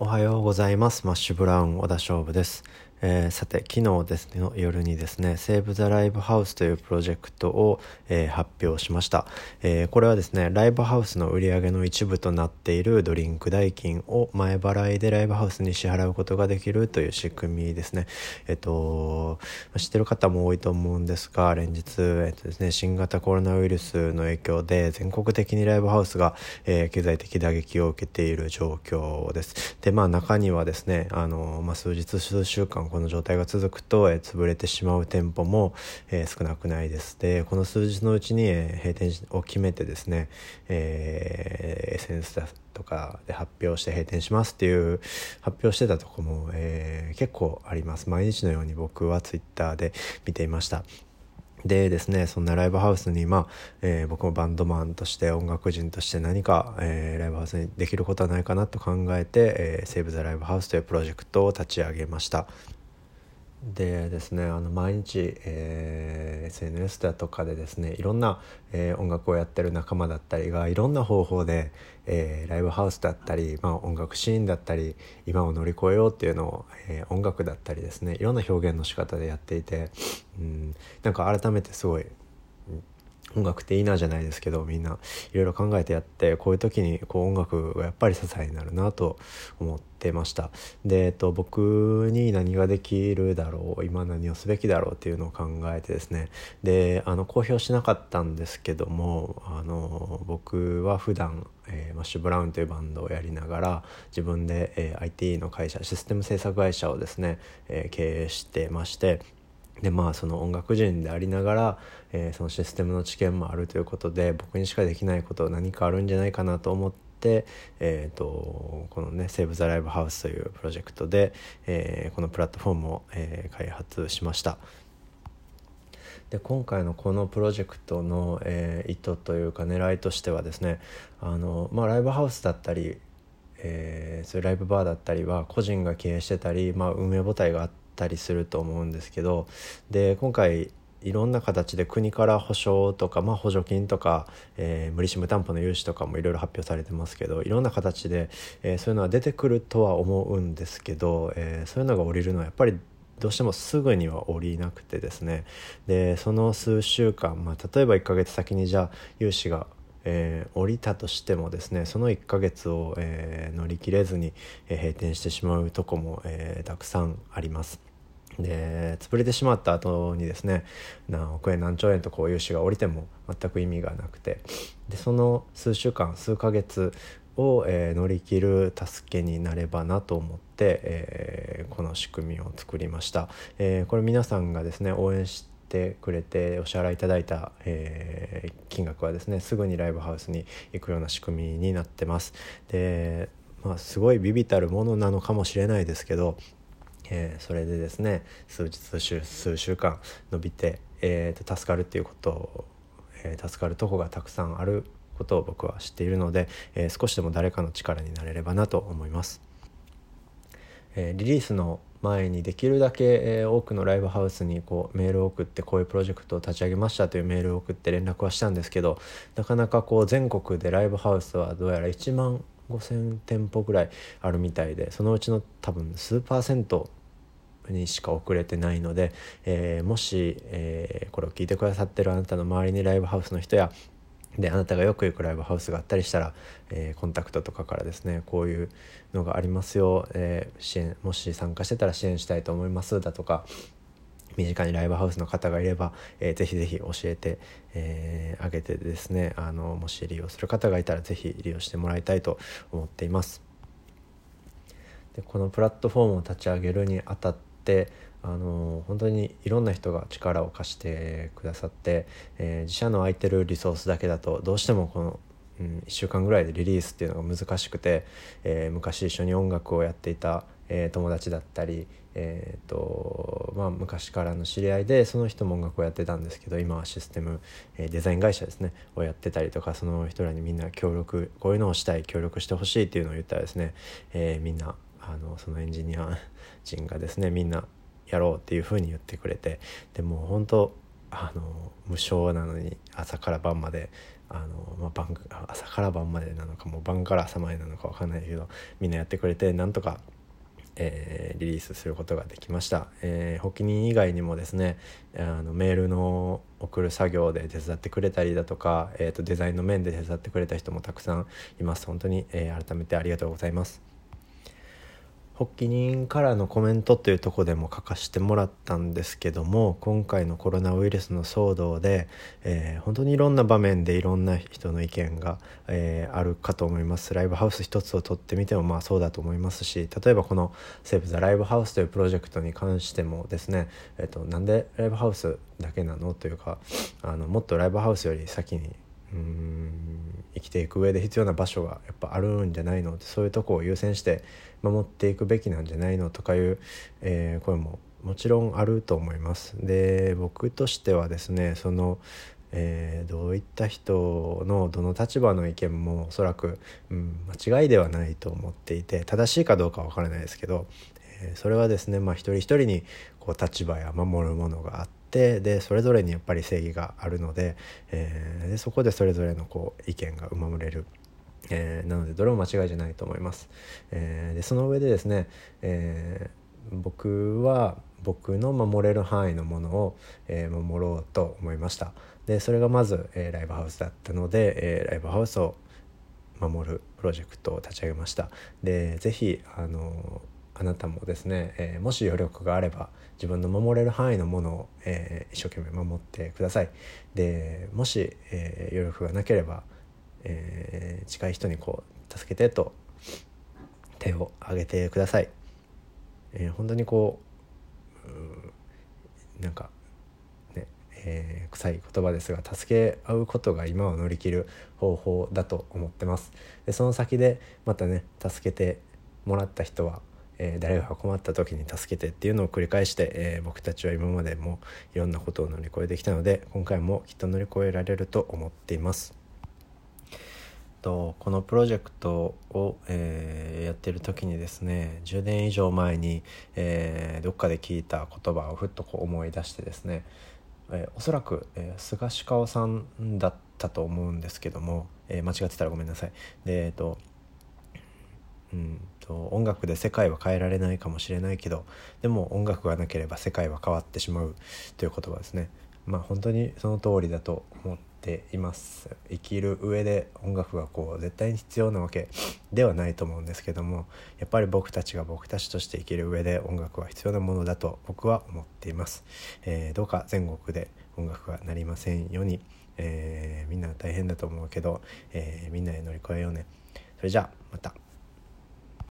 おはようございます。マッシュブラウン小田勝負です。えー、さて昨日ですねの夜にですね「セーブ・ザ・ライブハウス」というプロジェクトを、えー、発表しました、えー、これはですねライブハウスの売り上げの一部となっているドリンク代金を前払いでライブハウスに支払うことができるという仕組みですね。えっと知ってる方も多いと思うんですが連日、えっとですね、新型コロナウイルスの影響で全国的にライブハウスが、え経済的打撃を受けている状況です。でまあ中にはですねあの、まあ、数日数週間この状態が続くと、えー、潰れてしまう店舗も、えー、少なくないです。でこの数日のうちに、えー、閉店を決めてですね、えー、SNS だとかで発表して閉店しますっていう発表してたとこも、えー、結構あります。毎日のように僕は Twitter で見ていました。でですねそんなライブハウスにまあ、えー、僕もバンドマンとして音楽人として何か、えー、ライブハウスにできることはないかなと考えて、えー、セーブ・ザ・ライブハウスというプロジェクトを立ち上げました。でですねあの毎日、えー、SNS だとかでですねいろんな、えー、音楽をやってる仲間だったりがいろんな方法で、えー、ライブハウスだったり、まあ、音楽シーンだったり今を乗り越えようっていうのを、え音楽だったりですねいろんな表現の仕方でやっていて、うん、なんか改めてすごい音楽っていいなじゃないですけどみんないろいろ考えてやってこういう時にこう音楽がやっぱり支えになるなと思ってました。で、えっと、僕に何ができるだろう今何をすべきだろうっていうのを考えてですね。であの公表しなかったんですけどもあの僕は普段えー、マッシュブラウンというバンドをやりながら自分で、えー、IT の会社システム制作会社をですね、えー、経営してましてでまあその音楽人でありながら、えー、そのシステムの知見もあるということで僕にしかできないこと何かあるんじゃないかなと思って、えーと、このね「セーブ・ザ・ライブ・ハウス」というプロジェクトで、えー、このプラットフォームを、えー、開発しました。で今回のこのプロジェクトの、えー、意図というか狙いとしてはですねあの、まあ、ライブハウスだったり、えー、そういうライブバーだったりは個人が経営してたり、まあ、運営母体があってたりすると思うんですけどで今回いろんな形で国から保証とか、まあ、補助金とか、えー、無利子無担保の融資とかもいろいろ発表されてますけどいろんな形で、えー、そういうのは出てくるとは思うんですけど、えー、そういうのが降りるのはやっぱりどうしてもすぐには降りなくてですね。でその数週間、まあ、例えば1ヶ月先にじゃあ融資がえー、降りたとしてもですねその1ヶ月を、えー、乗り切れずに、えー、閉店してしまうとこも、えー、たくさんあります。で潰れてしまった後にですね何億円何兆円とこう融資が降りても全く意味がなくてでその数週間数ヶ月を、えー、乗り切る助けになればなと思って、えー、この仕組みを作りました、えー、これ皆さんがですね応援しててくれてお支払いいただいた、えー、金額はですねすぐにライブハウスに行くような仕組みになってます。でまあ、すごいビビたるものなのかもしれないですけど、えー、それでですね数日数週数週間伸びて、えー、と助かるっていうことを、えー、助かるとこがたくさんあることを僕は知っているので、えー、少しでも誰かの力になれればなと思います。えー、リリースの前にできるだけ、え、多くのライブハウスにこうメールを送ってこういうプロジェクトを立ち上げましたというメールを送って連絡はしたんですけどなかなかこう全国でライブハウスはどうやら1万5,000店舗ぐらいあるみたいでそのうちの多分数パーセントにしか遅れてないので、えー、もし、えー、これを聞いてくださってるあなたの周りにライブハウスの人やであなたがよく行くライブハウスがあったりしたら、えー、コンタクトとかからですねこういうのがありますよ、えー、支援もし参加してたら支援したいと思いますだとか身近にライブハウスの方がいれば、えー、ぜひぜひ教えて、えー、あげてですねあのもし利用する方がいたらぜひ利用してもらいたいと思っています。でこのプラットフォームを立ち上げるにあたってあの本当にいろんな人が力を貸してくださって、えー、自社の空いてるリソースだけだとどうしてもこの、うん、1週間ぐらいでリリースっていうのが難しくて、えー、昔一緒に音楽をやっていた、えー、友達だったり、えーとまあ、昔からの知り合いでその人も音楽をやってたんですけど今はシステム、え、デザイン会社ですねをやってたりとかその人らにみんな協力こういうのをしたい協力してほしいっていうのを言ったらですね、え、みんなあのそのエンジニア人がですねみんなやろうっていうふうに言ってくれてでも本当あの無償なのに朝から晩まであの、まあ、晩朝から晩までなのかもう晩から朝までなのか分かんないけどみんなやってくれてなんとかえー、リリースすることができました、えー、発起人以外にもですねあのメールの送る作業で手伝ってくれたりだとか、えーと、デザインの面で手伝ってくれた人もたくさんいます。本当に、えー、改めてありがとうございます。発起人からのコメントというとこでも書かせてもらったんですけども今回のコロナウイルスの騒動で、えー、本当にいろんな場面でいろんな人の意見が、えー、あるかと思います。ライブハウス一つをとってみてもまあそうだと思いますし例えばこの「セーブ・ザ・ライブハウス」というプロジェクトに関してもですね、えーと、なんでライブハウスだけなの？というかあのもっとライブハウスより先に生きていく上で必要な場所がやっぱあるんじゃないのそういうとこを優先して守っていくべきなんじゃないのとかいう、えー、声ももちろんあると思います。で僕としてはですねそのえー、どういった人のどの立場の意見もおそらく、うん、間違いではないと思っていて正しいかどうかは分からないですけど、えー、それはですね、まあ、一人一人にこう立場や守るものがあってでそれぞれにやっぱり正義があるので,、えー、でそこでそれぞれのこう意見が生まれる。えー、なのでどれも間違いじゃないと思います。えー、でその上でですね、えー、僕は僕の守れる範囲のものを、え、守ろうと思いましたでそれがまず、え、ライブハウスだったので、えー、ライブハウスを守るプロジェクトを立ち上げましたでぜひあのあなたもですね、えー、もし余力があれば自分の守れる範囲のものを、えー、一生懸命守ってください。でもし、えー、余力がなければえー、近い人にこう助けてと手を挙げてください、えー、本当にこうなんかね、えー、臭い言葉ですが助け合うことが今を乗り切る方法だと思ってます。でその先でまたね助けてもらった人はえー、誰が困った時に助けてっていうのを繰り返して、えー、僕たちは今までもいろんなことを乗り越えてきたので今回もきっと乗り越えられると思っています。とこのプロジェクトを、えー、やってる時にですね10年以上前に、えー、どっかで聞いた言葉をふっとこう思い出してですね、え、おそらく、えー、菅氏川さんだったと思うんですけども、え間違ってたらごめんなさい。でえっ、とうんと音楽で世界は変えられないかもしれないけどでも音楽がなければ世界は変わってしまうという言葉ですね。まあ本当にその通りだと思っています。生きる上で音楽がこう絶対に必要なわけ ではないと思うんですけどもやっぱり僕たちが僕たちとして生きる上で音楽は必要なものだと僕は思っています、えー、どうか全国で音楽がなりませんように、えー、みんな大変だと思うけど、えー、みんなで乗り越えようね。それじゃあまた。